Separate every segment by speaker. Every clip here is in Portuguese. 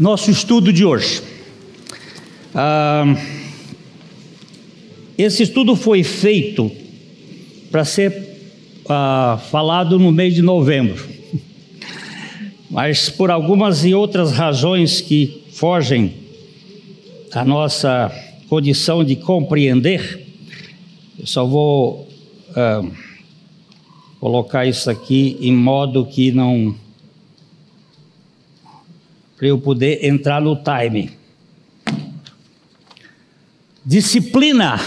Speaker 1: nosso estudo de hoje. Ah, esse estudo foi feito para ser ah, falado no mês de novembro, mas por algumas e outras razões que fogem da nossa condição de compreender, eu só vou ah, colocar isso aqui em modo que não para eu poder entrar no time. Disciplina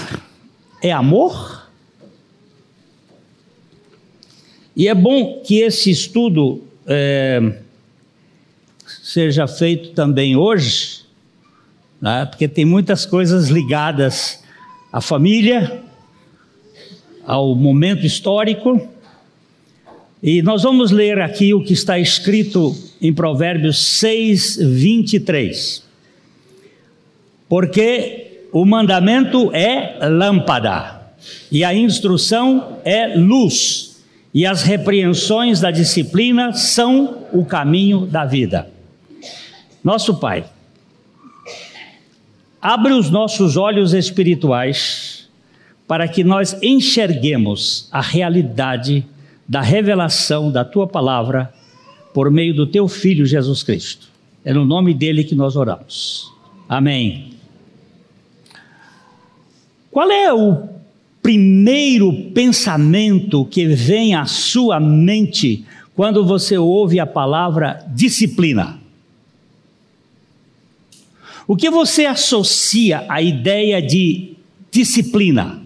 Speaker 1: é amor? E é bom que esse estudo é, seja feito também hoje, né, porque tem muitas coisas ligadas à família, ao momento histórico. E nós vamos ler aqui o que está escrito em Provérbios 6, 23. Porque o mandamento é lâmpada, e a instrução é luz, e as repreensões da disciplina são o caminho da vida. Nosso Pai, abre os nossos olhos espirituais para que nós enxerguemos a realidade da revelação da tua palavra por meio do teu filho Jesus Cristo. É no nome dele que nós oramos. Amém. Qual é o primeiro pensamento que vem à sua mente quando você ouve a palavra disciplina? O que você associa à ideia de disciplina?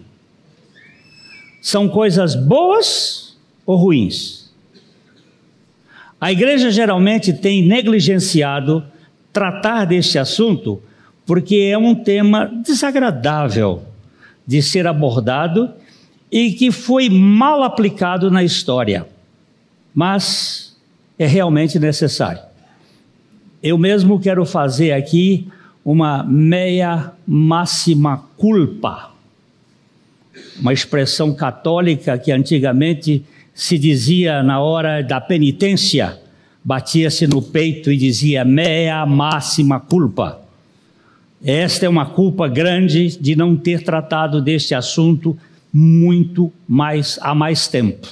Speaker 1: São coisas boas ou ruins? A igreja geralmente tem negligenciado tratar deste assunto porque é um tema desagradável de ser abordado e que foi mal aplicado na história, mas é realmente necessário. Eu mesmo quero fazer aqui uma meia máxima culpa, uma expressão católica que antigamente se dizia na hora da penitência, batia-se no peito e dizia: mea máxima culpa. Esta é uma culpa grande de não ter tratado deste assunto muito mais há mais tempo.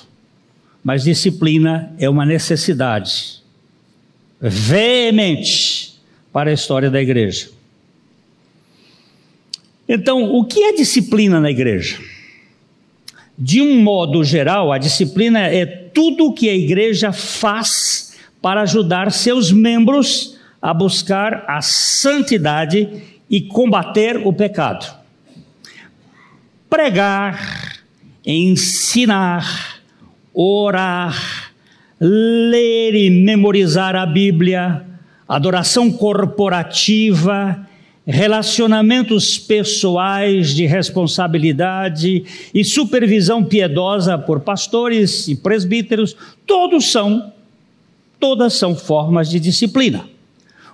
Speaker 1: Mas disciplina é uma necessidade veemente para a história da igreja. Então, o que é disciplina na igreja? De um modo geral, a disciplina é tudo o que a igreja faz para ajudar seus membros a buscar a santidade e combater o pecado. Pregar, ensinar, orar, ler e memorizar a Bíblia, adoração corporativa, relacionamentos pessoais de responsabilidade e supervisão piedosa por pastores e presbíteros, todos são, todas são formas de disciplina.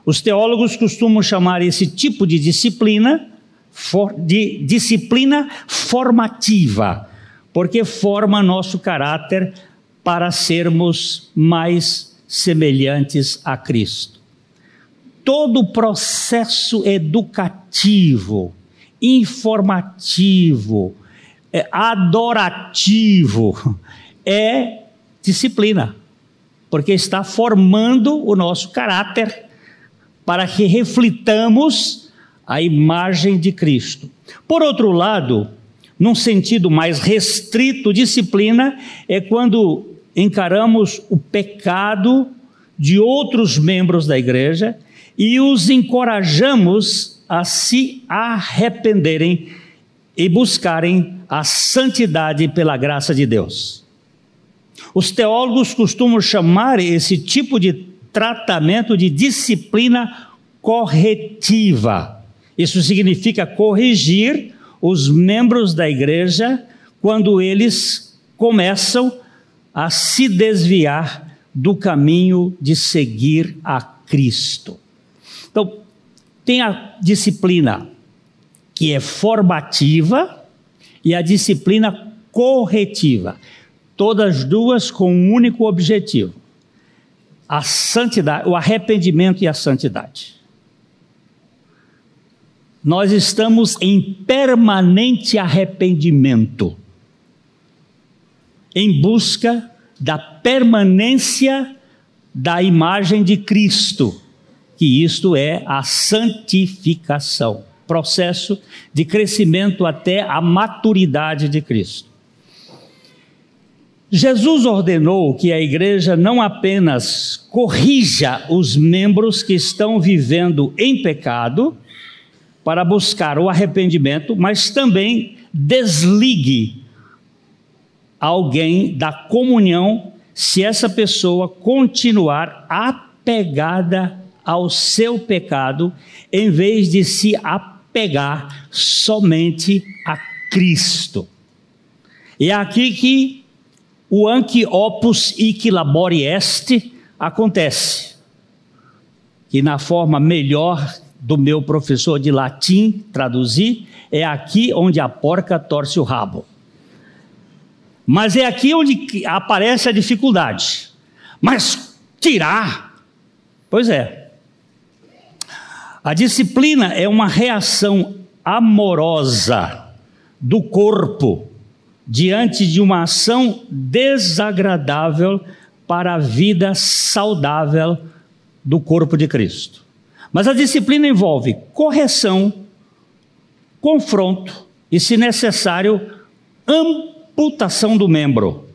Speaker 1: Os teólogos costumam chamar esse tipo de disciplina de disciplina formativa, porque forma nosso caráter para sermos mais semelhantes a Cristo todo o processo educativo, informativo, é, adorativo, é disciplina, porque está formando o nosso caráter para que reflitamos a imagem de Cristo. Por outro lado, num sentido mais restrito, disciplina é quando encaramos o pecado de outros membros da igreja e os encorajamos a se arrependerem e buscarem a santidade pela graça de Deus. Os teólogos costumam chamar esse tipo de tratamento de disciplina corretiva. Isso significa corrigir os membros da igreja quando eles começam a se desviar do caminho de seguir a Cristo. Então, tem a disciplina que é formativa e a disciplina corretiva. Todas duas com um único objetivo: a santidade, o arrependimento e a santidade. nós estamos em permanente arrependimento, em busca da permanência da imagem de Cristo, que isto é a santificação, processo de crescimento até a maturidade de Cristo. Jesus ordenou que a igreja não apenas corrija os membros que estão vivendo em pecado para buscar o arrependimento, mas também desligue alguém da comunhão se essa pessoa continuar apegada ao seu pecado, em vez de se apegar somente a Cristo. E é aqui que o anque opus ic labori est acontece. Que na forma melhor do meu professor de latim traduzir, é aqui onde a porca torce o rabo. Mas é aqui onde aparece a dificuldade. Mas tirar, pois é. A disciplina é uma reação amorosa do corpo diante de uma ação desagradável para a vida saudável do corpo de Cristo. Mas a disciplina envolve correção, confronto e, se necessário, amputação do membro.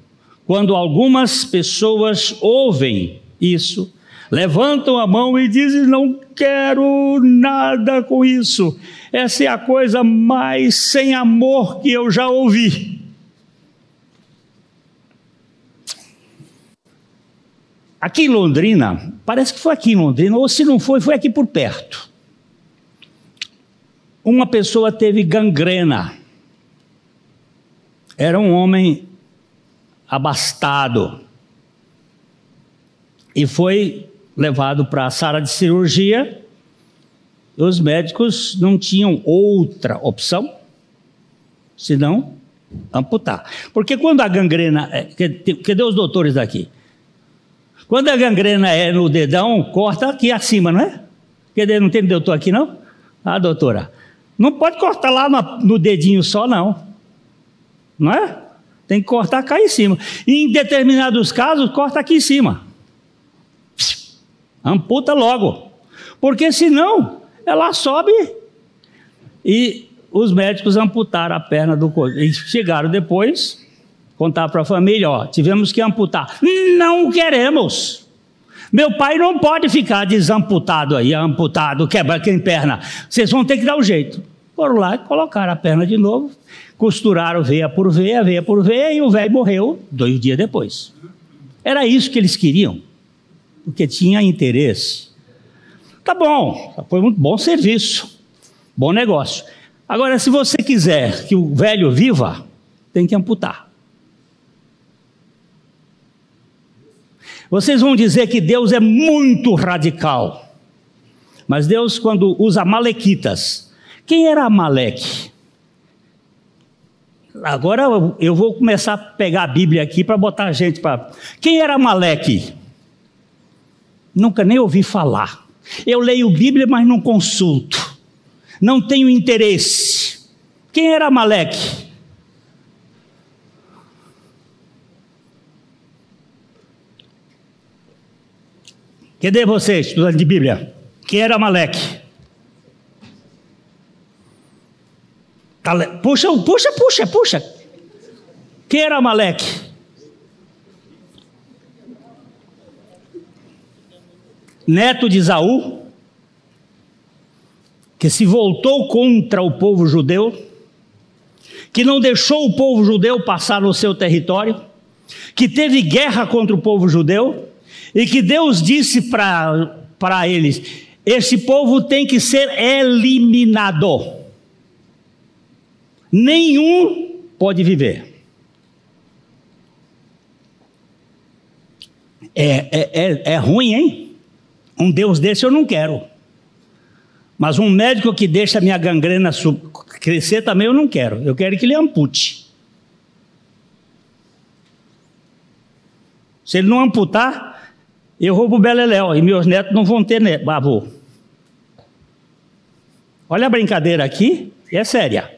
Speaker 1: Quando algumas pessoas ouvem isso, levantam a mão e dizem: Não quero nada com isso. Essa é a coisa mais sem amor que eu já ouvi. Aqui em Londrina, parece que foi aqui em Londrina, ou se não foi, foi aqui por perto. Uma pessoa teve gangrena. Era um homem abastado. E foi levado para a sala de cirurgia. Os médicos não tinham outra opção senão amputar. Porque quando a gangrena. É, cadê os doutores daqui? Quando a gangrena é no dedão, corta aqui acima, não é? Quer não tem doutor aqui, não? Ah, doutora. Não pode cortar lá no, no dedinho só, não. Não é? Tem que cortar cá em cima. E em determinados casos, corta aqui em cima. Amputa logo. Porque senão, ela sobe e os médicos amputaram a perna do corpo. E chegaram depois, contar para a família, ó, tivemos que amputar. Não queremos. Meu pai não pode ficar desamputado aí, amputado, quebra quem perna. Vocês vão ter que dar um jeito. Foram lá e colocaram a perna de novo, costuraram veia por veia, veia por veia, e o velho morreu dois dias depois. Era isso que eles queriam, porque tinha interesse. Tá bom, foi um bom serviço, bom negócio. Agora, se você quiser que o velho viva, tem que amputar. Vocês vão dizer que Deus é muito radical. Mas Deus, quando usa Malequitas, quem era Amaleque? Agora eu vou começar a pegar a Bíblia aqui para botar a gente para. Quem era Amaleque? Nunca nem ouvi falar. Eu leio Bíblia, mas não consulto. Não tenho interesse. Quem era Amaleque? Cadê você, estudante de Bíblia? Quem era Maleque? Puxa, puxa, puxa, puxa. Quem era Maleque? Neto de Isaú, que se voltou contra o povo judeu, que não deixou o povo judeu passar no seu território, que teve guerra contra o povo judeu, e que Deus disse para eles: esse povo tem que ser eliminado. Nenhum pode viver. É, é, é, é ruim, hein? Um Deus desse eu não quero. Mas um médico que deixa a minha gangrena crescer também eu não quero. Eu quero que ele ampute. Se ele não amputar, eu para o Beleléu e meus netos não vão ter neto, avô. Olha a brincadeira aqui, é séria.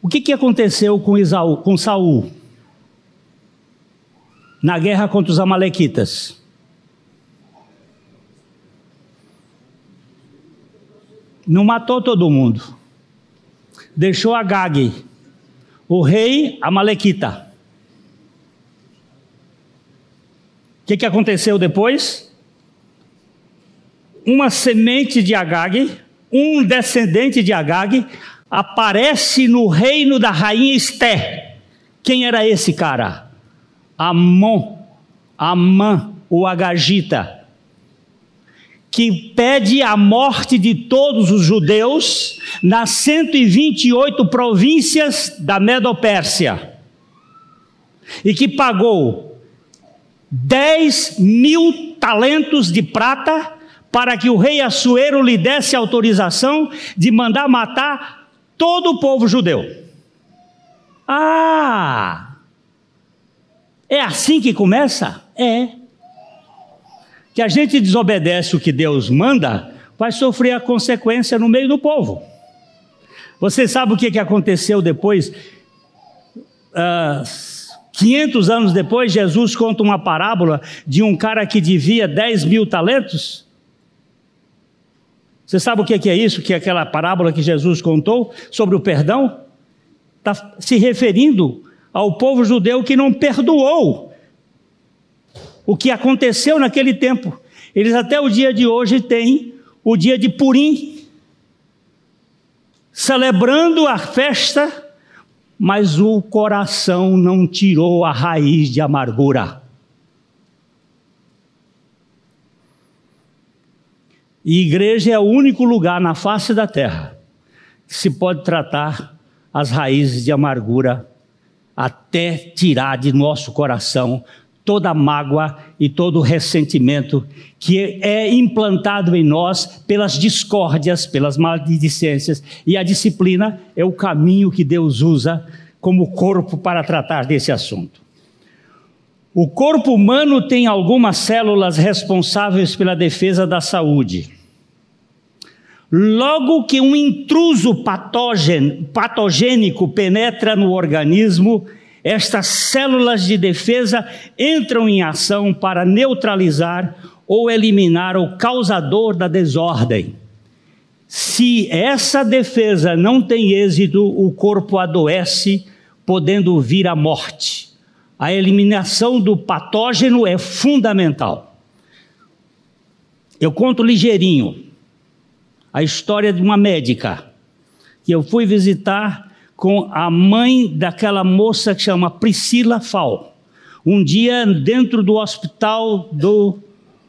Speaker 1: O que, que aconteceu com, Isaú, com Saul na guerra contra os amalequitas? Não matou todo mundo. Deixou Agag, o rei amalequita. O que, que aconteceu depois? Uma semente de Agag, um descendente de Agag, aparece no reino da rainha Esté. Quem era esse cara? Amon, Amã, o Agagita, que pede a morte de todos os judeus nas 128 províncias da Medopérsia e que pagou 10 mil talentos de prata para que o rei Assuero lhe desse autorização de mandar matar todo o povo judeu. Ah! É assim que começa? É. Que a gente desobedece o que Deus manda, vai sofrer a consequência no meio do povo. Você sabe o que, que aconteceu depois? Uh, ah, 500 anos depois, Jesus conta uma parábola de um cara que devia 10 mil talentos. Você sabe o que é isso? Que é aquela parábola que Jesus contou sobre o perdão? Está se referindo ao povo judeu que não perdoou o que aconteceu naquele tempo. Eles até o dia de hoje têm o dia de Purim, celebrando a festa, mas o coração não tirou a raiz de amargura. E igreja é o único lugar na face da terra que se pode tratar as raízes de amargura até tirar de nosso coração toda mágoa e todo ressentimento que é implantado em nós pelas discórdias, pelas maledicências, e a disciplina é o caminho que Deus usa como corpo para tratar desse assunto. O corpo humano tem algumas células responsáveis pela defesa da saúde. Logo que um intruso patogênico penetra no organismo, estas células de defesa entram em ação para neutralizar ou eliminar o causador da desordem. Se essa defesa não tem êxito, o corpo adoece, podendo vir a morte. A eliminação do patógeno é fundamental. Eu conto ligeirinho a história de uma médica que eu fui visitar com a mãe daquela moça que chama Priscila Fal. Um dia dentro do hospital do,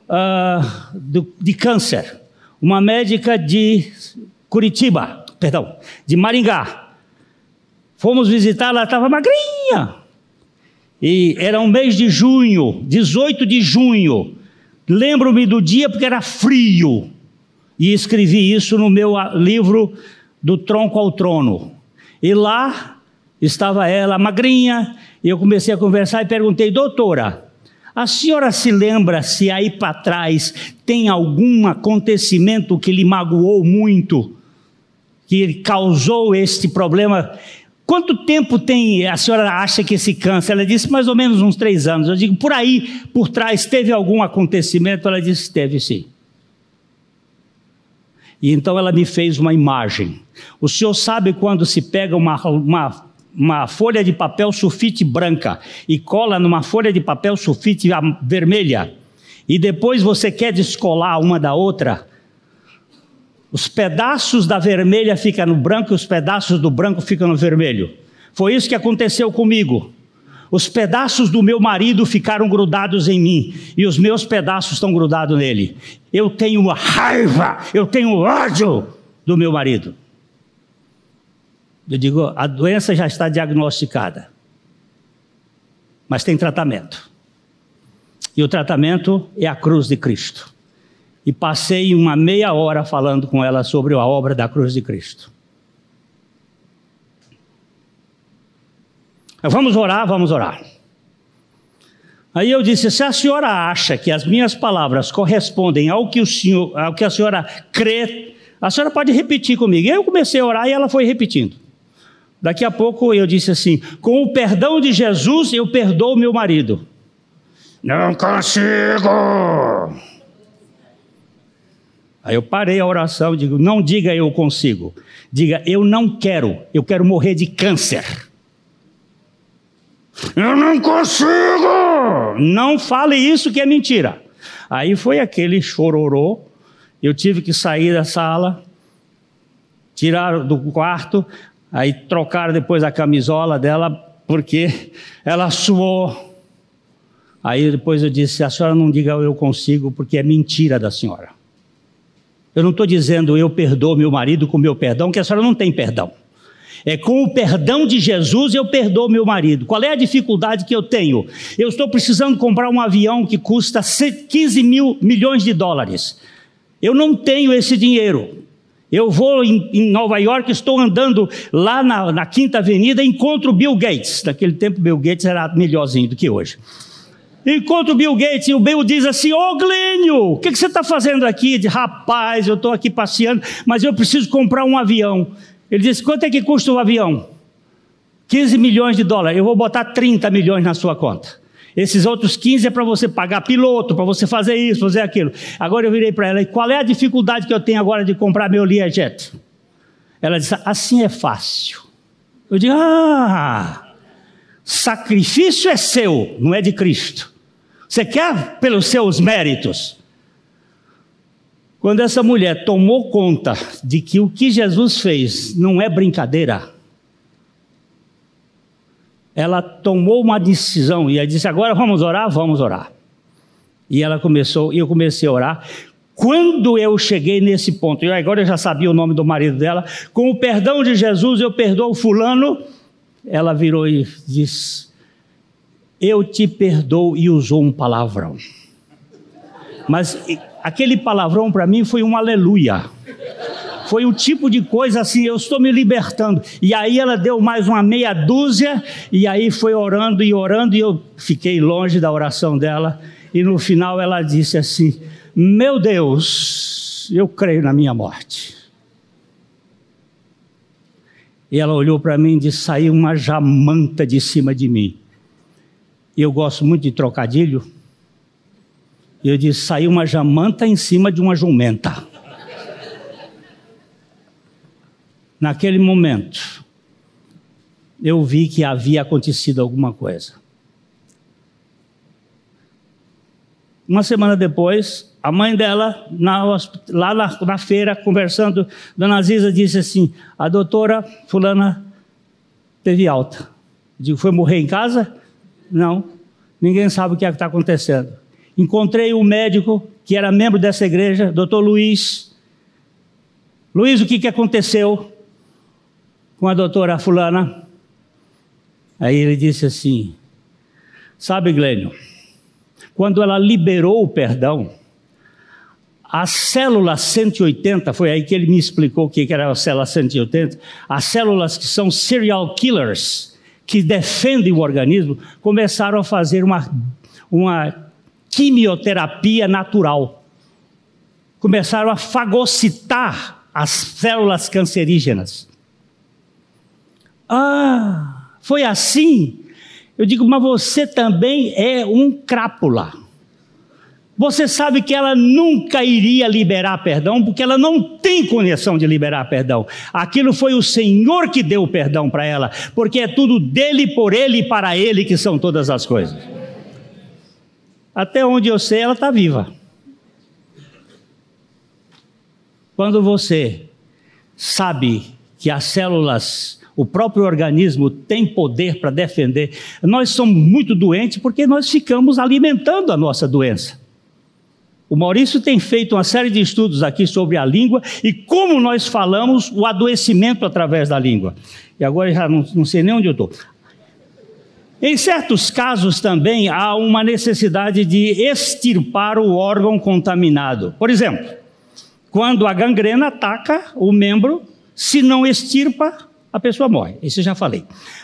Speaker 1: uh, do, de câncer, uma médica de Curitiba, perdão, de Maringá. Fomos visitar, ela estava magrinha. E era um mês de junho, 18 de junho. Lembro-me do dia porque era frio. E escrevi isso no meu livro Do Tronco ao Trono. E lá estava ela, magrinha, e eu comecei a conversar e perguntei, doutora, a senhora se lembra se aí para trás tem algum acontecimento que lhe magoou muito, que causou este problema? Quanto tempo tem a senhora acha que esse câncer? Ela disse mais ou menos uns três anos. Eu digo, por aí, por trás, teve algum acontecimento? Ela disse, teve sim. E então ela me fez uma imagem. O senhor sabe quando se pega uma, uma, uma folha de papel sulfite branca e cola numa folha de papel sulfite vermelha, e depois você quer descolar uma da outra, os pedaços da vermelha ficam no branco e os pedaços do branco ficam no vermelho. Foi isso que aconteceu comigo. Os pedaços do meu marido ficaram grudados em mim e os meus pedaços estão grudados nele. Eu tenho raiva, eu tenho ódio do meu marido. Eu digo, a doença já está diagnosticada, mas tem tratamento. E o tratamento é a cruz de Cristo. E passei uma meia hora falando com ela sobre a obra da cruz de Cristo. Vamos orar, vamos orar. Aí eu disse: se a senhora acha que as minhas palavras correspondem ao que, o senhor, ao que a senhora crê A senhora pode repetir comigo. Eu comecei a orar e ela foi repetindo. Daqui a pouco eu disse assim: Com o perdão de Jesus, eu perdoo meu marido. Não consigo. Aí eu parei a oração e digo: Não diga eu consigo. Diga eu não quero. Eu quero morrer de câncer. Eu não consigo. Não fale isso que é mentira. Aí foi aquele chororô. Eu tive que sair da sala, tirar do quarto, Aí trocaram depois a camisola dela, porque ela suou. Aí depois eu disse: a senhora não diga eu consigo, porque é mentira da senhora. Eu não estou dizendo eu perdoo meu marido com meu perdão, que a senhora não tem perdão. É com o perdão de Jesus eu perdoo meu marido. Qual é a dificuldade que eu tenho? Eu estou precisando comprar um avião que custa 15 mil milhões de dólares. Eu não tenho esse dinheiro. Eu vou em, em, Nova York, estou andando lá na, na Quinta Avenida, encontro Bill Gates. Naquele tempo, Bill Gates era melhorzinho do que hoje. Encontro Bill Gates e o Bill diz assim: Ô oh, Glênio, o que, que, você está fazendo aqui? De rapaz, eu estou aqui passeando, mas eu preciso comprar um avião. Ele diz: quanto é que custa o avião? 15 milhões de dólares. Eu vou botar 30 milhões na sua conta. Esses outros 15 é para você pagar piloto, para você fazer isso, fazer aquilo. Agora eu virei para ela, e qual é a dificuldade que eu tenho agora de comprar meu Learjet? Ela disse, assim é fácil. Eu digo, ah, sacrifício é seu, não é de Cristo. Você quer pelos seus méritos. Quando essa mulher tomou conta de que o que Jesus fez não é brincadeira, ela tomou uma decisão e ela disse: Agora vamos orar? Vamos orar. E ela começou, e eu comecei a orar. Quando eu cheguei nesse ponto, e agora eu já sabia o nome do marido dela, com o perdão de Jesus eu perdoo fulano, ela virou e disse: Eu te perdoo, e usou um palavrão. Mas aquele palavrão para mim foi um aleluia. Foi um tipo de coisa assim, eu estou me libertando. E aí ela deu mais uma meia dúzia, e aí foi orando e orando, e eu fiquei longe da oração dela. E no final ela disse assim: Meu Deus, eu creio na minha morte. E ela olhou para mim e disse: Saiu uma jamanta de cima de mim. E eu gosto muito de trocadilho. E eu disse: Saiu uma jamanta em cima de uma jumenta. Naquele momento, eu vi que havia acontecido alguma coisa. Uma semana depois, a mãe dela, na, lá na, na, feira, conversando, Dona Aziza disse assim: a doutora Fulana teve alta. Eu digo, foi morrer em casa? Não, ninguém sabe o que é está acontecendo. Encontrei um médico que era membro dessa igreja, doutor Luiz. Luiz, o que, que aconteceu? com a doutora Fulana. Aí ele disse assim: Sabe, Glênio, quando ela liberou o perdão, a célula 180, foi aí que ele me explicou o que era a célula 180, as células que são serial killers, que defendem o organismo, começaram a fazer uma, uma quimioterapia natural. Começaram a fagocitar as células cancerígenas. Ah, foi assim? Eu digo, mas você também é um crápula. Você sabe que ela nunca iria liberar perdão, porque ela não tem condição de liberar perdão. Aquilo foi o Senhor que deu o perdão para ela, porque é tudo dele, por ele e para ele que são todas as coisas. Até onde eu sei, ela está viva. Quando você sabe que as células o próprio organismo tem poder para defender. Nós somos muito doentes porque nós ficamos alimentando a nossa doença. O Maurício tem feito uma série de estudos aqui sobre a língua e como nós falamos o adoecimento através da língua. E agora já não, não sei nem onde eu estou. Em certos casos também há uma necessidade de extirpar o órgão contaminado. Por exemplo, quando a gangrena ataca o membro, se não extirpa, a pessoa morre. Isso eu já falei.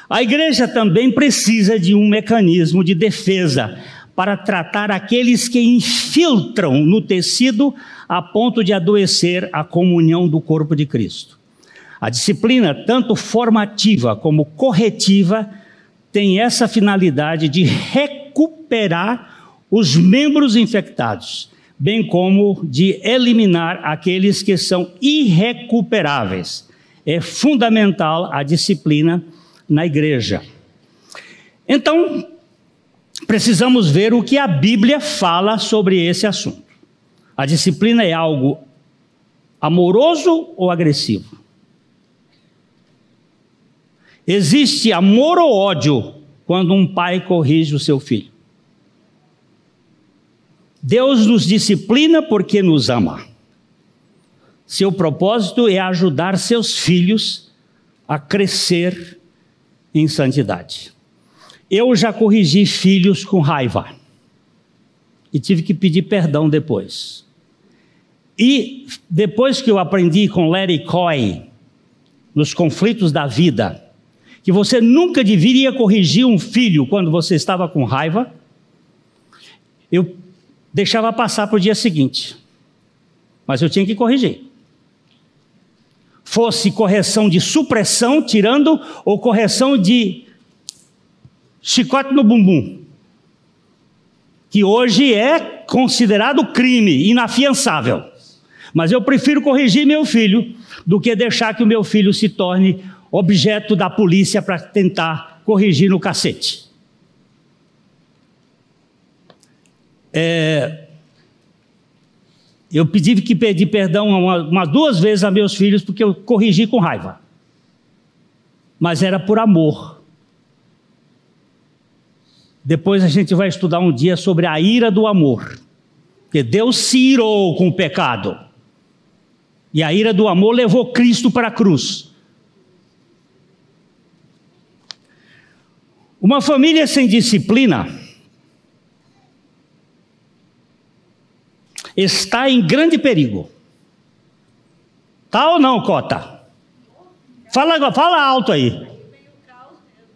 Speaker 1: A igreja também precisa de um mecanismo de defesa para tratar aqueles que infiltram no tecido a ponto de adoecer a comunhão do corpo de Cristo. A disciplina, tanto formativa como corretiva, tem essa finalidade de recuperar os membros infectados, bem como de eliminar aqueles que são irrecuperáveis. É fundamental a disciplina na igreja. Então, precisamos ver o que a Bíblia fala sobre esse assunto. A disciplina é algo amoroso ou agressivo? Existe amor ou ódio quando um pai corrige o seu filho? Deus nos disciplina porque nos ama. Seu propósito é ajudar seus filhos a crescer em santidade. Eu já corrigi filhos com raiva e tive que pedir perdão depois. E depois que eu aprendi com Larry Coy, nos conflitos da vida, que você nunca deveria corrigir um filho quando você estava com raiva, eu deixava passar para o dia seguinte. Mas eu tinha que corrigir. Fosse correção de supressão, tirando, ou correção de chicote no bumbum, que hoje é considerado crime, inafiançável. Mas eu prefiro corrigir meu filho do que deixar que o meu filho se torne objeto da polícia para tentar corrigir no cacete. É, eu tive que pedir perdão umas uma, duas vezes a meus filhos porque eu corrigi com raiva. Mas era por amor. Depois a gente vai estudar um dia sobre a ira do amor. Porque Deus se irou com o pecado. E a ira do amor levou Cristo para a cruz. Uma família sem disciplina está em grande perigo. Tá ou não, Cota? Fala, fala alto aí.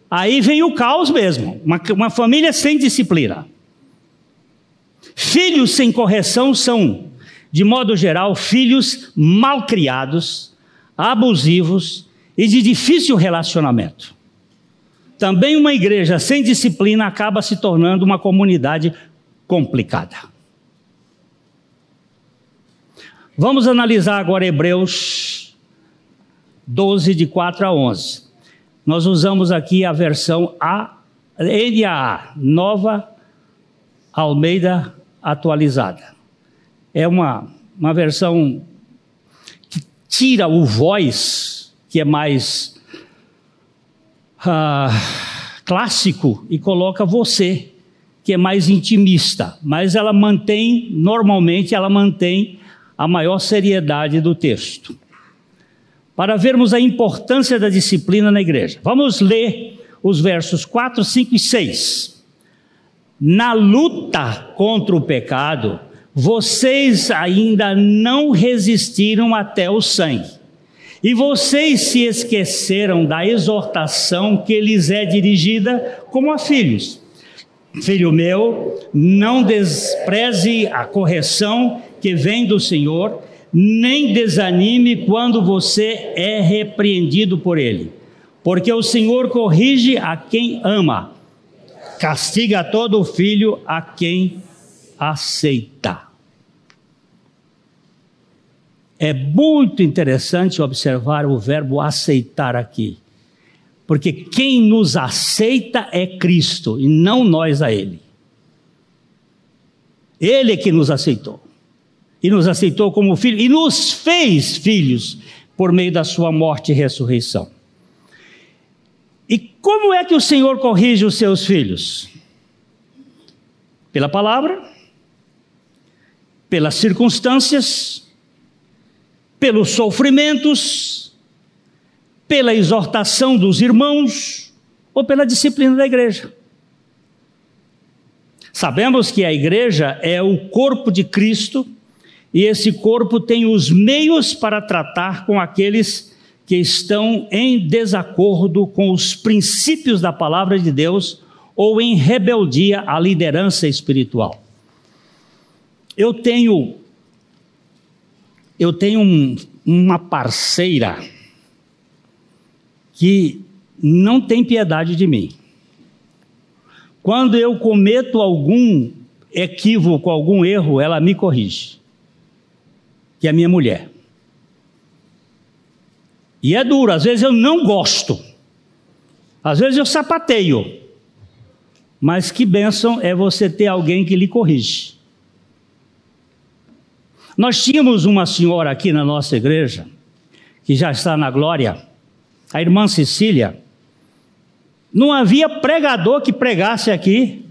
Speaker 1: Aí vem o caos mesmo. Uma, uma família sem disciplina. Filhos sem correção são, de modo geral, filhos mal criados, abusivos e de difícil relacionamento. Também uma igreja sem disciplina acaba se tornando uma comunidade complicada. Vamos analisar agora Hebreus 12, de 4 a 11. Nós usamos aqui a versão A, NAA, Nova Almeida Atualizada. É uma, uma versão que tira o voz, que é mais ah, clássico e coloca você, que é mais intimista, mas ela mantém, normalmente, ela mantém a maior seriedade do texto. Para vermos a importância da disciplina na igreja, vamos ler os versos 4, 5 e 6. Na luta contra o pecado, vocês ainda não resistiram até o sangue e vocês se esqueceram da exortação que lhes é dirigida como a filhos. Filho meu, não despreze a correção que vem do Senhor, nem desanime quando você é repreendido por ele. Porque o Senhor corrige a quem ama, castiga todo filho a quem aceita. É muito interessante observar o verbo aceitar aqui, porque quem nos aceita é Cristo e não nós a Ele. Ele é que nos aceitou, e nos aceitou como filho, e nos fez filhos por meio da Sua morte e ressurreição. E como é que o Senhor corrige os seus filhos? Pela palavra, pelas circunstâncias, pelos sofrimentos, pela exortação dos irmãos ou pela disciplina da igreja. Sabemos que a igreja é o corpo de Cristo e esse corpo tem os meios para tratar com aqueles que estão em desacordo com os princípios da palavra de Deus ou em rebeldia à liderança espiritual. Eu tenho eu tenho um, uma parceira que não tem piedade de mim. Quando eu cometo algum equívoco, algum erro, ela me corrige. Que é minha mulher. E é duro, às vezes eu não gosto. Às vezes eu sapateio. Mas que bênção é você ter alguém que lhe corrige. Nós tínhamos uma senhora aqui na nossa igreja, que já está na glória, a irmã Cecília. Não havia pregador que pregasse aqui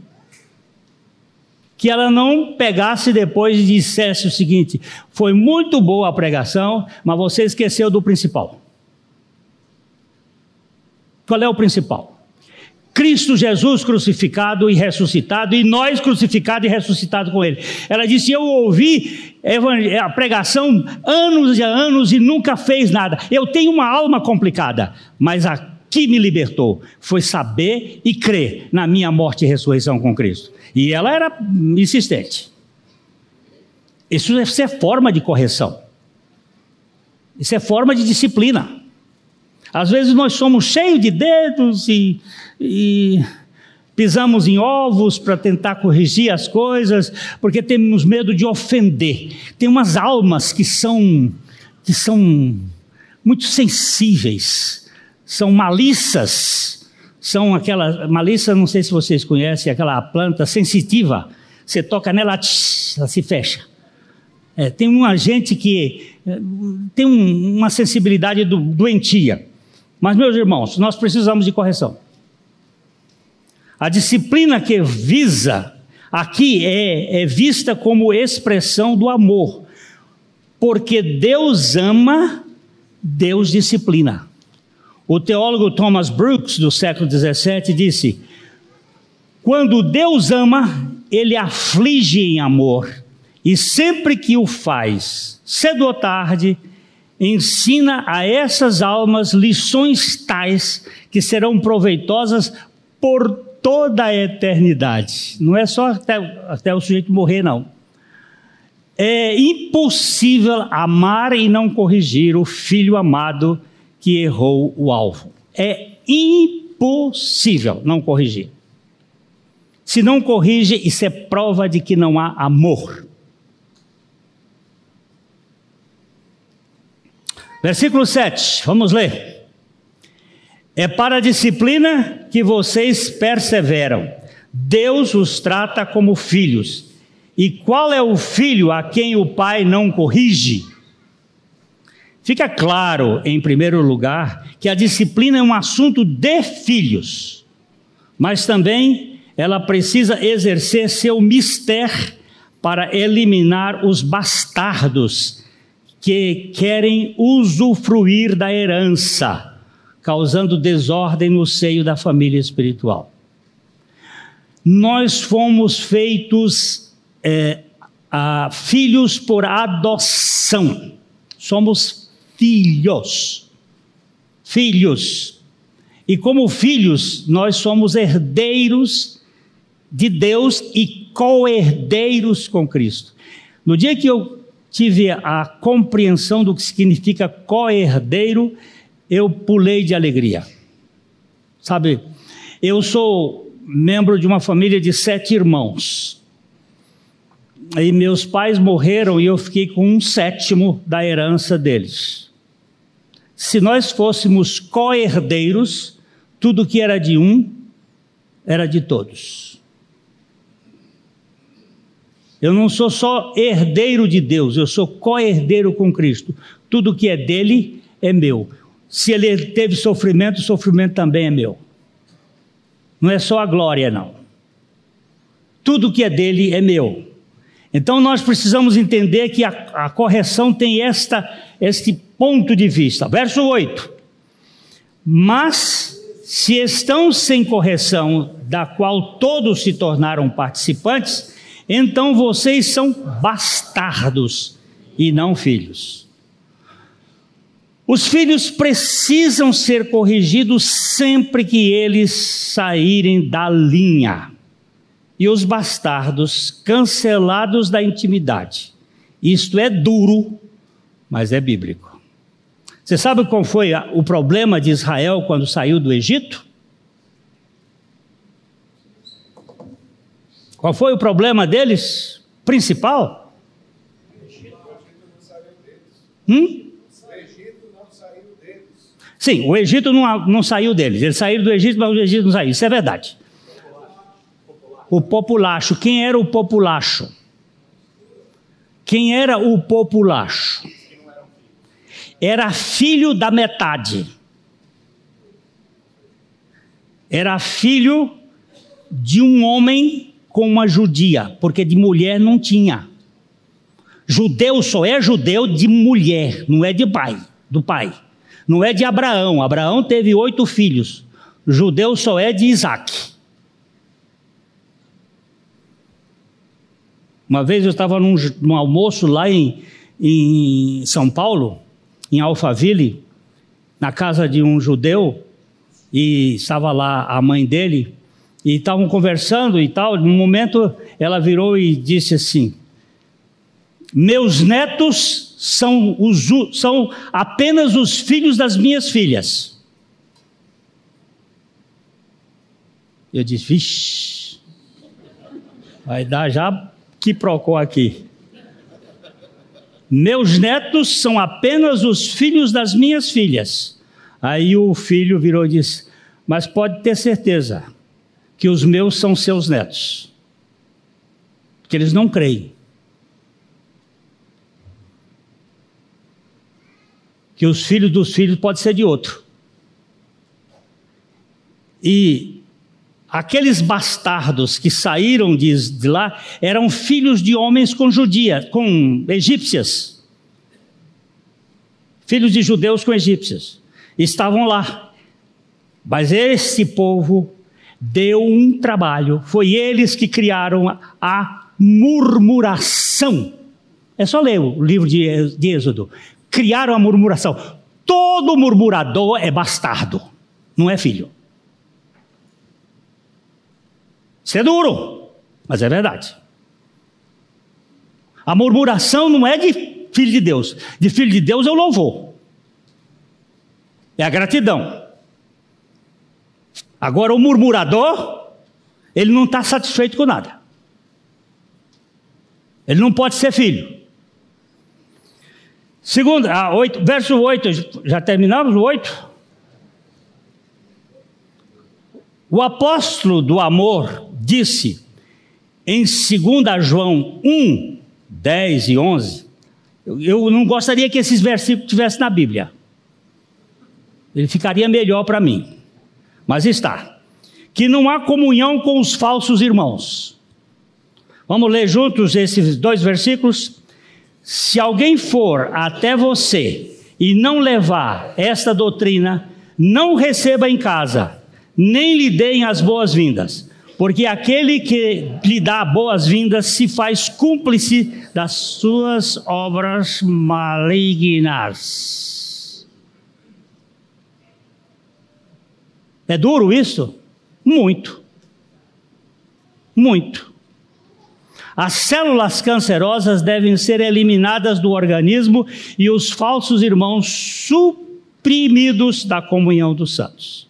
Speaker 1: que ela não pegasse depois e dissesse o seguinte: foi muito boa a pregação, mas você esqueceu do principal. Qual é o principal? Cristo Jesus crucificado e ressuscitado, e nós crucificados e ressuscitados com Ele. Ela disse: Eu ouvi a pregação anos e anos e nunca fez nada. Eu tenho uma alma complicada, mas a que me libertou foi saber e crer na minha morte e ressurreição com Cristo. E ela era insistente. Isso é forma de correção. Isso é forma de disciplina. Às vezes nós somos cheios de dedos e, e pisamos em ovos para tentar corrigir as coisas, porque temos medo de ofender. Tem umas almas que são que são muito sensíveis, são malícias, são aquela malícia, não sei se vocês conhecem, aquela planta sensitiva. Você toca nela, ela se fecha. É, tem uma gente que é, tem um, uma sensibilidade do, doentia. Mas, meus irmãos, nós precisamos de correção. A disciplina que visa aqui é, é vista como expressão do amor, porque Deus ama, Deus disciplina. O teólogo Thomas Brooks, do século XVII, disse: Quando Deus ama, ele aflige em amor, e sempre que o faz, cedo ou tarde, ensina a essas almas lições tais que serão proveitosas por toda a eternidade. Não é só até, até o sujeito morrer, não. É impossível amar e não corrigir o filho amado que errou o alvo. É impossível não corrigir. Se não corrige, isso é prova de que não há amor. Versículo 7, vamos ler. É para a disciplina que vocês perseveram. Deus os trata como filhos. E qual é o filho a quem o pai não corrige? Fica claro, em primeiro lugar, que a disciplina é um assunto de filhos, mas também ela precisa exercer seu mistério para eliminar os bastardos que querem usufruir da herança, causando desordem no seio da família espiritual. Nós fomos feitos é, a, filhos por adoção, somos filhos. Filhos. E como filhos, nós somos herdeiros de Deus e co-herdeiros com Cristo. No dia que eu tive a compreensão do que significa co-herdeiro, eu pulei de alegria. Sabe, eu sou membro de uma família de sete irmãos. E meus pais morreram e eu fiquei com um sétimo da herança deles. Se nós fôssemos co-herdeiros, tudo que era de um era de todos. Eu não sou só herdeiro de Deus, eu sou co-herdeiro com Cristo. Tudo que é dele é meu. Se ele teve sofrimento, o sofrimento também é meu. Não é só a glória, não. Tudo que é dele é meu. Então nós precisamos entender que a, a correção tem esta, este ponto de vista. Verso 8. Mas se estão sem correção, da qual todos se tornaram participantes, então vocês são bastardos e não filhos. Os filhos precisam ser corrigidos sempre que eles saírem da linha. E os bastardos cancelados da intimidade. Isto é duro, mas é bíblico. Você sabe qual foi o problema de Israel quando saiu do Egito? Qual foi o problema deles principal? Hum? Sim, o Egito não, não saiu deles. Eles saíram do Egito, mas o Egito não saiu. Isso é verdade. O populacho. Quem era o populacho? Quem era o populacho? Era filho da metade. Era filho de um homem com uma judia, porque de mulher não tinha. Judeu só é judeu de mulher, não é de pai, do pai. Não é de Abraão. Abraão teve oito filhos. Judeu só é de Isaac. Uma vez eu estava num, num almoço lá em, em São Paulo, em Alphaville, na casa de um judeu, e estava lá a mãe dele, e estavam conversando e tal. No momento, ela virou e disse assim: Meus netos são, os, são apenas os filhos das minhas filhas. Eu disse, vixe, vai dar já que procou aqui. Meus netos são apenas os filhos das minhas filhas. Aí o filho virou e disse: Mas pode ter certeza que os meus são seus netos. Porque eles não creem. Que os filhos dos filhos pode ser de outro. E aqueles bastardos que saíram de, de lá eram filhos de homens com judia, com egípcias. Filhos de judeus com egípcias. Estavam lá. Mas esse povo deu um trabalho. Foi eles que criaram a murmuração. É só ler o livro de, de Êxodo criaram a murmuração. Todo murmurador é bastardo, não é filho. Isso é duro, mas é verdade. A murmuração não é de filho de Deus. De filho de Deus é o louvor. É a gratidão. Agora, o murmurador, ele não está satisfeito com nada. Ele não pode ser filho. Segundo, ah, 8, verso 8, já terminamos o 8? O apóstolo do amor disse em 2 João 1, 10 e 11, eu, eu não gostaria que esses versículos estivessem na Bíblia. Ele ficaria melhor para mim. Mas está. Que não há comunhão com os falsos irmãos. Vamos ler juntos esses dois versículos? Se alguém for até você e não levar esta doutrina, não receba em casa, nem lhe deem as boas-vindas, porque aquele que lhe dá boas-vindas se faz cúmplice das suas obras malignas. É duro isso? Muito. Muito. As células cancerosas devem ser eliminadas do organismo e os falsos irmãos suprimidos da comunhão dos santos.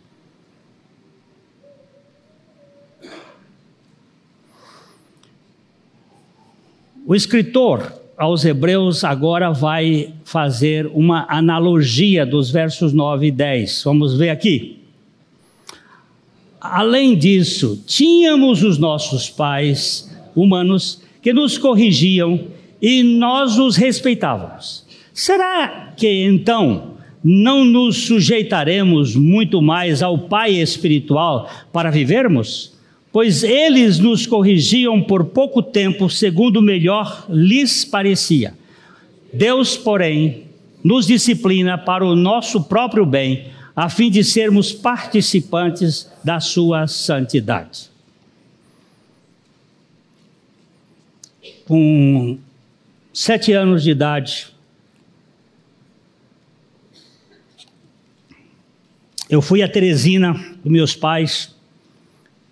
Speaker 1: O escritor aos Hebreus agora vai fazer uma analogia dos versos 9 e 10. Vamos ver aqui. Além disso, tínhamos os nossos pais humanos que nos corrigiam e nós os respeitávamos. Será que então não nos sujeitaremos muito mais ao Pai espiritual para vivermos? Pois eles nos corrigiam por pouco tempo, segundo melhor lhes parecia. Deus, porém, nos disciplina para o nosso próprio bem, a fim de sermos participantes da sua santidade. Com sete anos de idade, eu fui a Teresina com meus pais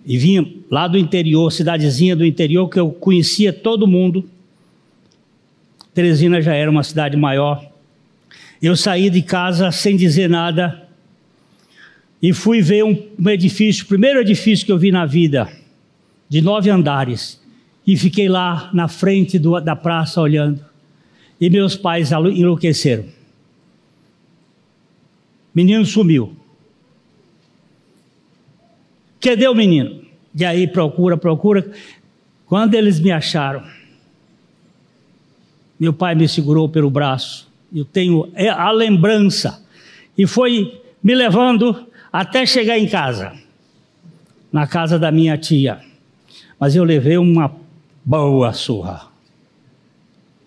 Speaker 1: e vinha lá do interior, cidadezinha do interior, que eu conhecia todo mundo. Teresina já era uma cidade maior. Eu saí de casa sem dizer nada e fui ver um, um edifício, o primeiro edifício que eu vi na vida, de nove andares, e fiquei lá na frente do, da praça olhando. E meus pais enlouqueceram. Menino sumiu. Cadê o menino? E aí procura, procura. Quando eles me acharam, meu pai me segurou pelo braço. Eu tenho é, a lembrança. E foi me levando até chegar em casa, na casa da minha tia. Mas eu levei uma boa surra.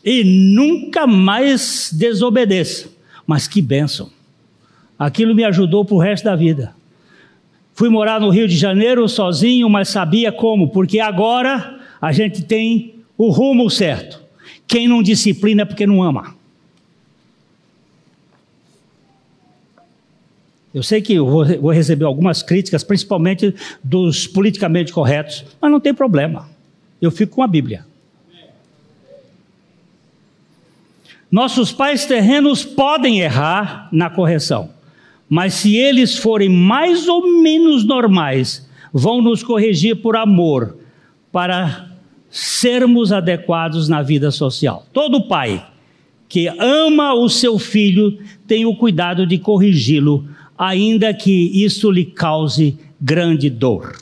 Speaker 1: E nunca mais desobedeça. Mas que bênção. Aquilo me ajudou para o resto da vida. Fui morar no Rio de Janeiro sozinho, mas sabia como, porque agora a gente tem o rumo certo. Quem não disciplina é porque não ama. Eu sei que eu vou receber algumas críticas, principalmente dos politicamente corretos, mas não tem problema. Eu fico com a Bíblia. Nossos pais terrenos podem errar na correção. Mas se eles forem mais ou menos normais, vão nos corrigir por amor, para sermos adequados na vida social. Todo pai que ama o seu filho tem o cuidado de corrigi-lo, ainda que isso lhe cause grande dor.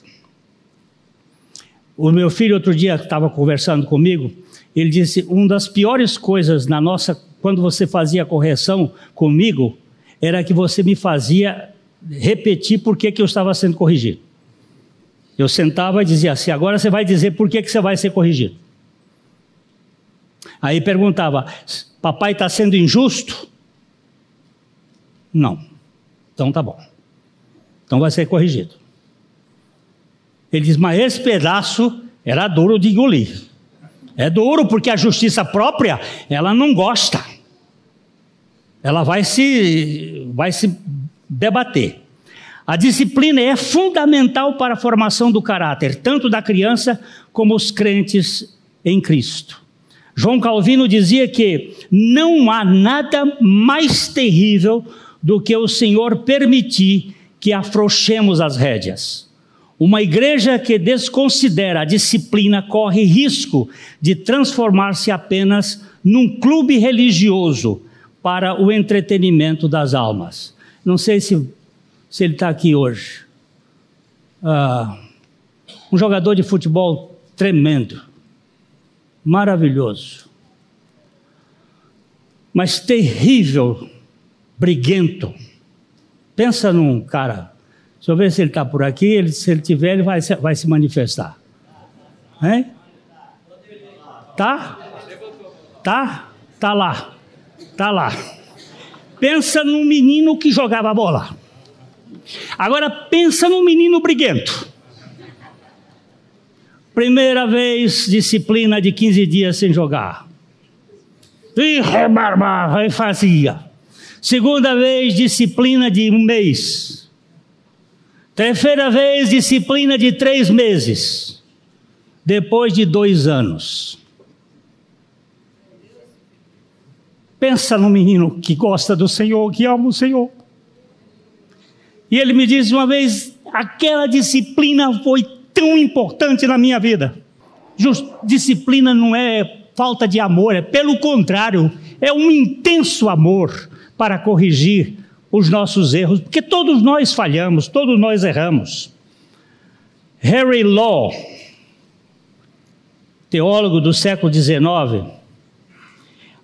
Speaker 1: O meu filho outro dia estava conversando comigo, ele disse: "Uma das piores coisas na nossa quando você fazia correção comigo era que você me fazia repetir por que, que eu estava sendo corrigido. Eu sentava e dizia assim: agora você vai dizer por que, que você vai ser corrigido. Aí perguntava: papai está sendo injusto? Não. Então tá bom. Então vai ser corrigido. Ele diz: mas esse pedaço era duro de engolir. É duro porque a justiça própria, ela não gosta ela vai se, vai se debater. A disciplina é fundamental para a formação do caráter, tanto da criança como os crentes em Cristo. João Calvino dizia que não há nada mais terrível do que o Senhor permitir que afrouxemos as rédeas. Uma igreja que desconsidera a disciplina corre risco de transformar-se apenas num clube religioso para o entretenimento das almas. Não sei se, se ele está aqui hoje. Ah, um jogador de futebol tremendo, maravilhoso, mas terrível, briguento. Pensa num cara. Deixa eu ver se ele está por aqui. Ele, se ele tiver, ele vai, vai se manifestar. Hein? Tá? Tá? Tá lá. Tá lá. Pensa num menino que jogava bola. Agora pensa num menino briguento. Primeira vez, disciplina de 15 dias sem jogar. E rebarbava e fazia. Segunda vez, disciplina de um mês. Terceira vez, disciplina de três meses. Depois de dois anos. Pensa no menino que gosta do Senhor, que ama o Senhor. E ele me disse uma vez: aquela disciplina foi tão importante na minha vida. Just, disciplina não é falta de amor, é pelo contrário, é um intenso amor para corrigir os nossos erros, porque todos nós falhamos, todos nós erramos. Harry Law, teólogo do século XIX,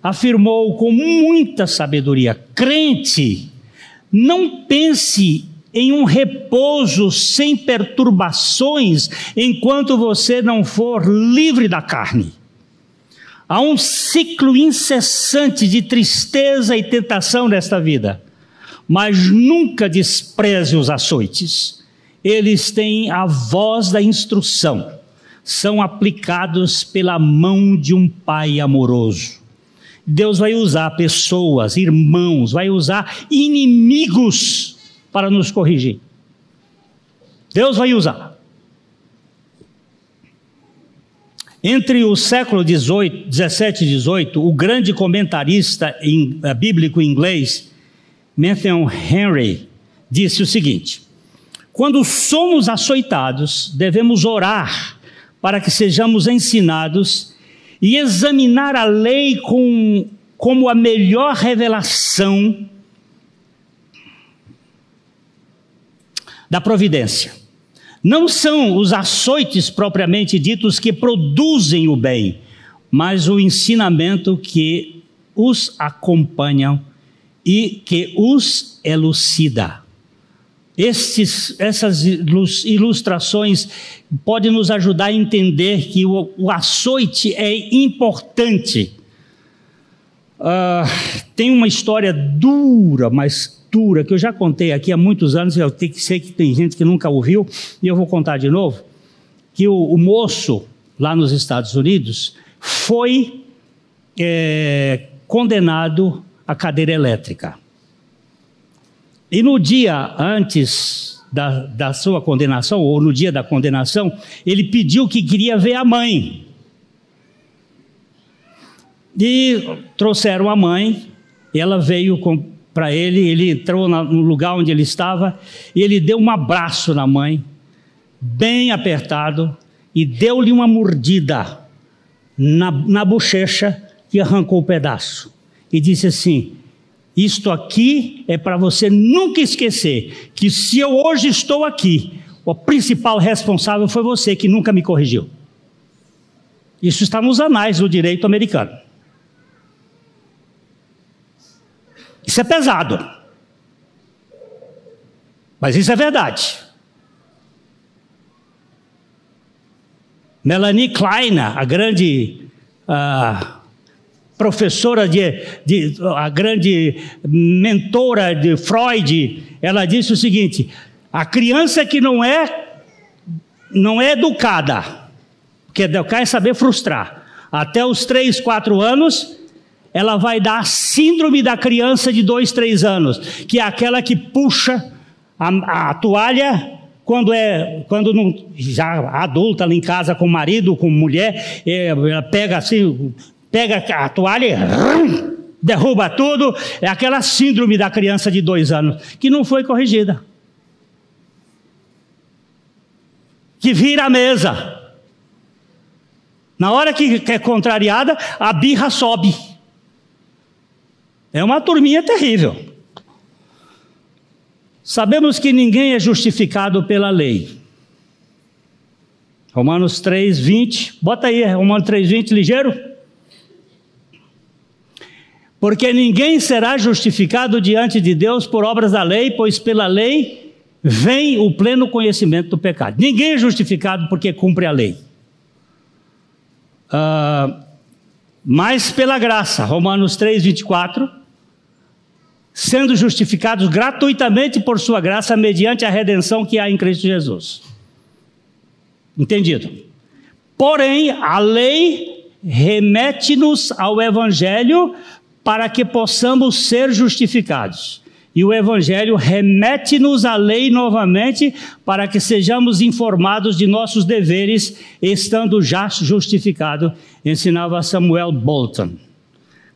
Speaker 1: afirmou com muita sabedoria: crente, não pense em um repouso sem perturbações enquanto você não for livre da carne. Há um ciclo incessante de tristeza e tentação nesta vida, mas nunca despreze os açoites. Eles têm a voz da instrução, são aplicados pela mão de um pai amoroso. Deus vai usar pessoas, irmãos, vai usar inimigos para nos corrigir. Deus vai usar. Entre o século 18, 17 e 18, o grande comentarista em, uh, bíblico inglês, Matthew Henry, disse o seguinte: Quando somos açoitados, devemos orar para que sejamos ensinados e examinar a lei com, como a melhor revelação da providência. Não são os açoites propriamente ditos que produzem o bem, mas o ensinamento que os acompanham e que os elucida. Estes, essas ilustrações podem nos ajudar a entender que o, o açoite é importante. Uh, tem uma história dura, mas cultura que eu já contei aqui há muitos anos, eu sei que tem gente que nunca ouviu, e eu vou contar de novo, que o, o moço lá nos Estados Unidos foi é, condenado à cadeira elétrica. E no dia antes da, da sua condenação, ou no dia da condenação, ele pediu que queria ver a mãe. E trouxeram a mãe, ela veio para ele, ele entrou no lugar onde ele estava e ele deu um abraço na mãe, bem apertado, e deu-lhe uma mordida na, na bochecha e arrancou o um pedaço. E disse assim: Isto aqui é para você nunca esquecer que se eu hoje estou aqui, o principal responsável foi você que nunca me corrigiu. Isso está nos anais do direito americano. Isso é pesado. Mas isso é verdade. Melanie Klein, a grande uh, professora de, de, a grande mentora de Freud, ela disse o seguinte: a criança que não é não é educada, porque educar é saber frustrar. Até os três, quatro anos, ela vai dar a síndrome da criança de dois, três anos, que é aquela que puxa a, a toalha quando é quando não, já adulta ali em casa com marido, com mulher, é, ela pega assim, pega a toalha e derruba tudo, é aquela síndrome da criança de dois anos que não foi corrigida, que vira a mesa. Na hora que é contrariada, a birra sobe. É uma turminha terrível. Sabemos que ninguém é justificado pela lei. Romanos 3, 20. Bota aí, Romanos 3, 20, ligeiro. Porque ninguém será justificado diante de Deus por obras da lei, pois pela lei vem o pleno conhecimento do pecado. Ninguém é justificado porque cumpre a lei. Uh, mas pela graça, Romanos 3, 24 sendo justificados gratuitamente por sua graça mediante a redenção que há em Cristo Jesus. Entendido? Porém, a lei remete-nos ao evangelho para que possamos ser justificados. E o Evangelho remete-nos à lei novamente para que sejamos informados de nossos deveres, estando já justificado, ensinava Samuel Bolton.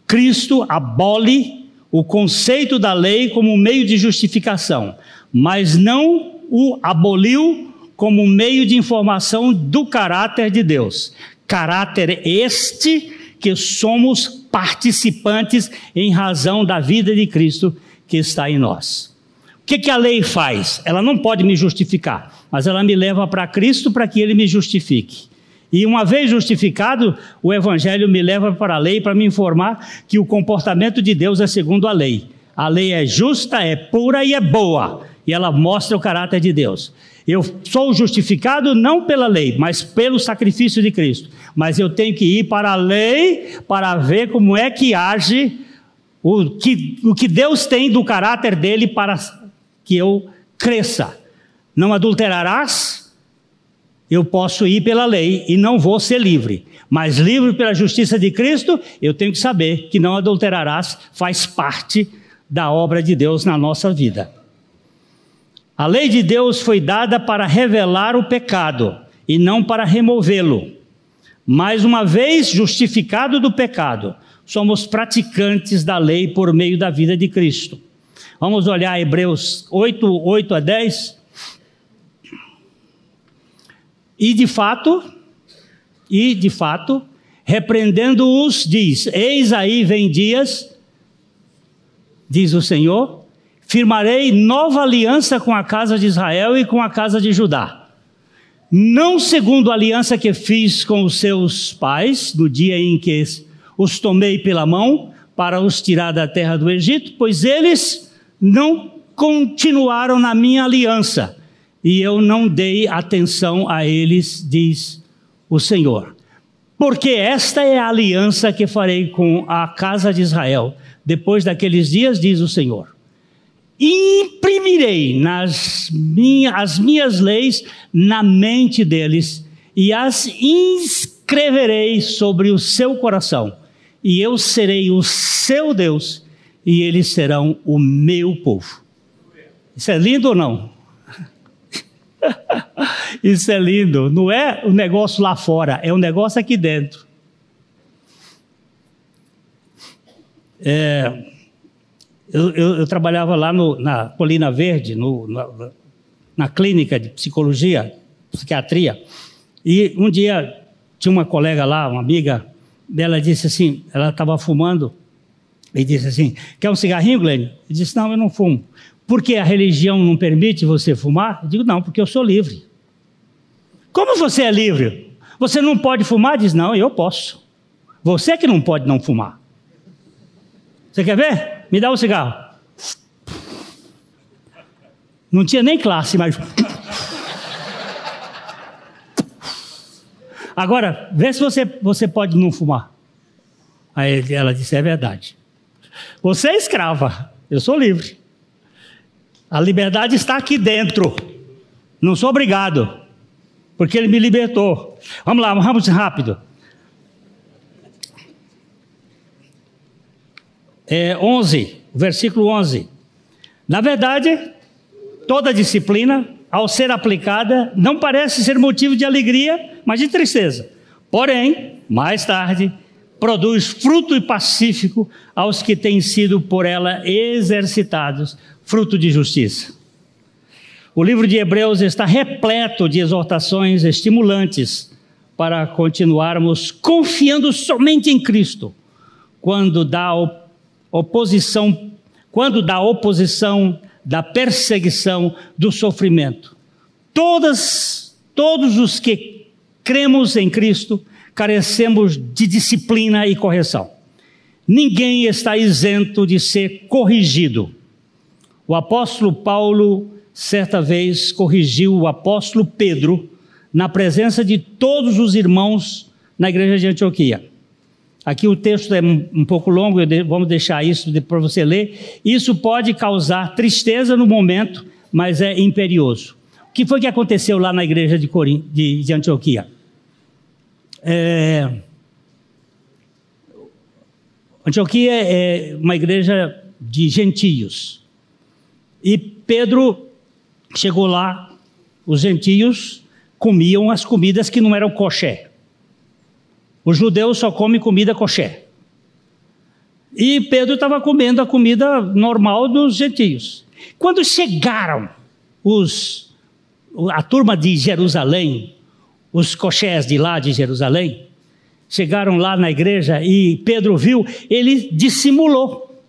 Speaker 1: Cristo abole o conceito da lei como meio de justificação, mas não o aboliu como meio de informação do caráter de Deus. Caráter este que somos participantes em razão da vida de Cristo que está em nós. O que, que a lei faz? Ela não pode me justificar, mas ela me leva para Cristo para que ele me justifique. E uma vez justificado, o Evangelho me leva para a lei para me informar que o comportamento de Deus é segundo a lei. A lei é justa, é pura e é boa. E ela mostra o caráter de Deus. Eu sou justificado não pela lei, mas pelo sacrifício de Cristo. Mas eu tenho que ir para a lei para ver como é que age o que, o que Deus tem do caráter dele para que eu cresça. Não adulterarás, eu posso ir pela lei e não vou ser livre. Mas livre pela justiça de Cristo, eu tenho que saber que não adulterarás faz parte da obra de Deus na nossa vida. A lei de Deus foi dada para revelar o pecado e não para removê-lo. Mais uma vez, justificado do pecado, somos praticantes da lei por meio da vida de Cristo. Vamos olhar Hebreus 8, 8 a 10. E de fato, e de fato, repreendendo-os, diz: Eis aí vem dias, diz o Senhor, firmarei nova aliança com a casa de Israel e com a casa de Judá. Não segundo a aliança que fiz com os seus pais, no dia em que os tomei pela mão para os tirar da terra do Egito, pois eles não continuaram na minha aliança, e eu não dei atenção a eles, diz o Senhor. Porque esta é a aliança que farei com a casa de Israel, depois daqueles dias, diz o Senhor imprimirei nas minha, as minhas leis na mente deles e as inscreverei sobre o seu coração, e eu serei o seu Deus, e eles serão o meu povo. Isso é lindo ou não? Isso é lindo. Não é o negócio lá fora, é o negócio aqui dentro. É, eu, eu, eu trabalhava lá no, na Colina Verde, no, na, na clínica de psicologia, psiquiatria, e um dia tinha uma colega lá, uma amiga dela, disse assim: ela estava fumando, e disse assim: Quer um cigarrinho, Glenn? Eu disse: Não, eu não fumo. Porque a religião não permite você fumar? Eu digo: Não, porque eu sou livre. Como você é livre? Você não pode fumar? Diz: Não, eu posso. Você que não pode não fumar. Você quer ver? Me dá um cigarro. Não tinha nem classe, mas. Agora, vê se você, você pode não fumar. Aí ela disse: É verdade. Você é escrava, eu sou livre. A liberdade está aqui dentro. Não sou obrigado, porque ele me libertou. Vamos lá, vamos rápido. É, 11, versículo 11. Na verdade, toda disciplina, ao ser aplicada, não parece ser motivo de alegria, mas de tristeza. Porém, mais tarde, produz fruto pacífico aos que têm sido por ela exercitados, fruto de justiça. O livro de Hebreus está repleto de exortações estimulantes para continuarmos confiando somente em Cristo, quando dá o oposição, quando da oposição, da perseguição, do sofrimento. Todas, todos os que cremos em Cristo carecemos de disciplina e correção. Ninguém está isento de ser corrigido. O apóstolo Paulo, certa vez, corrigiu o apóstolo Pedro na presença de todos os irmãos na igreja de Antioquia. Aqui o texto é um pouco longo, vamos deixar isso para você ler. Isso pode causar tristeza no momento, mas é imperioso. O que foi que aconteceu lá na igreja de, de, de Antioquia? É... Antioquia é uma igreja de gentios. E Pedro chegou lá, os gentios comiam as comidas que não eram coxé. O judeu só come comida coxé. E Pedro estava comendo a comida normal dos gentios. Quando chegaram os, a turma de Jerusalém, os coxés de lá de Jerusalém, chegaram lá na igreja e Pedro viu, ele dissimulou.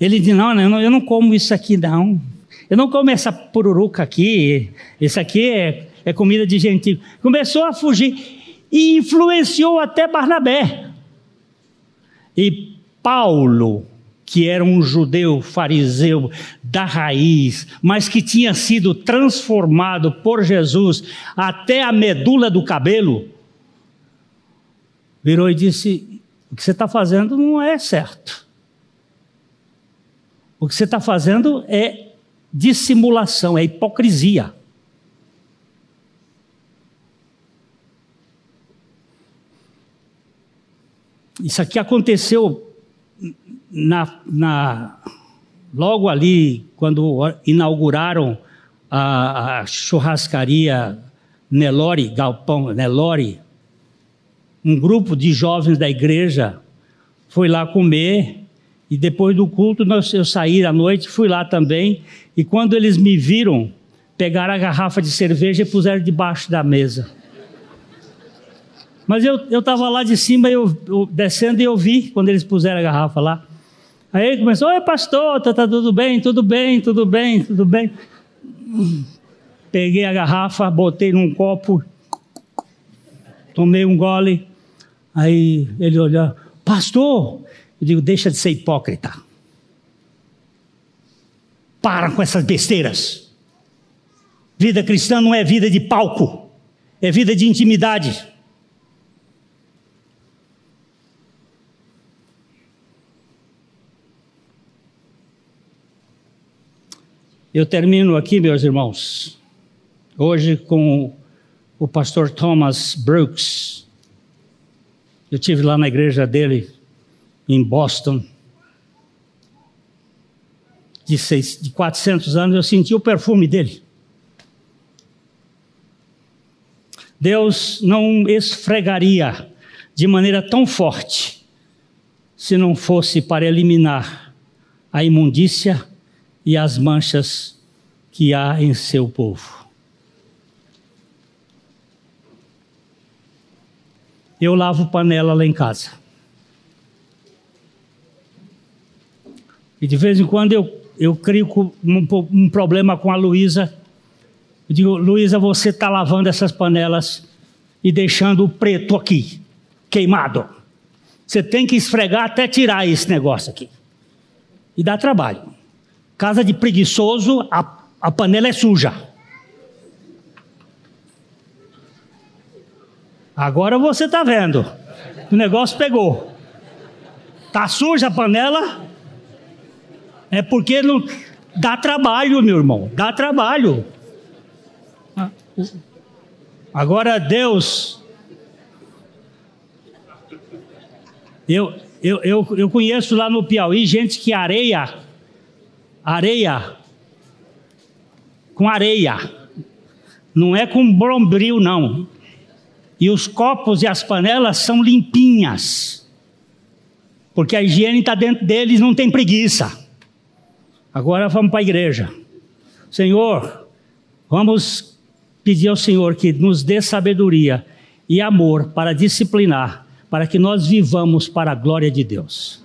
Speaker 1: Ele disse: Não, não eu não como isso aqui, não. Eu não como essa pururuca aqui. Isso aqui é, é comida de gentil. Começou a fugir e influenciou até Barnabé. E Paulo, que era um judeu fariseu da raiz, mas que tinha sido transformado por Jesus até a medula do cabelo, virou e disse: O que você está fazendo não é certo. O que você está fazendo é dissimulação, é hipocrisia. Isso aqui aconteceu na, na logo ali, quando inauguraram a, a churrascaria Nelore, Galpão Nelore, um grupo de jovens da igreja foi lá comer e depois do culto nós, eu saí à noite, fui lá também e quando eles me viram, pegaram a garrafa de cerveja e puseram debaixo da mesa. Mas eu estava lá de cima, eu, eu, descendo e eu vi quando eles puseram a garrafa lá. Aí ele começou, oi pastor, tá, tá tudo bem, tudo bem, tudo bem, tudo bem. Peguei a garrafa, botei num copo, tomei um gole. Aí ele olhou, pastor, eu digo, deixa de ser hipócrita. Para com essas besteiras. Vida cristã não é vida de palco, é vida de intimidade. Eu termino aqui, meus irmãos, hoje com o pastor Thomas Brooks. Eu tive lá na igreja dele em Boston. De, seis, de 400 anos, eu senti o perfume dele. Deus não esfregaria de maneira tão forte se não fosse para eliminar a imundícia e as manchas que há em seu povo. Eu lavo panela lá em casa. E de vez em quando eu, eu crio um, um problema com a Luísa. Eu digo, Luísa, você está lavando essas panelas e deixando o preto aqui, queimado. Você tem que esfregar até tirar esse negócio aqui. E dá trabalho. Casa de preguiçoso, a, a panela é suja. Agora você está vendo. O negócio pegou. Tá suja a panela? É porque não dá trabalho, meu irmão. Dá trabalho. Agora Deus. Eu, eu, eu, eu conheço lá no Piauí gente que areia areia com areia. Não é com brombril, não. E os copos e as panelas são limpinhas. Porque a higiene está dentro deles, não tem preguiça. Agora vamos para a igreja. Senhor, vamos pedir ao Senhor que nos dê sabedoria e amor para disciplinar, para que nós vivamos para a glória de Deus.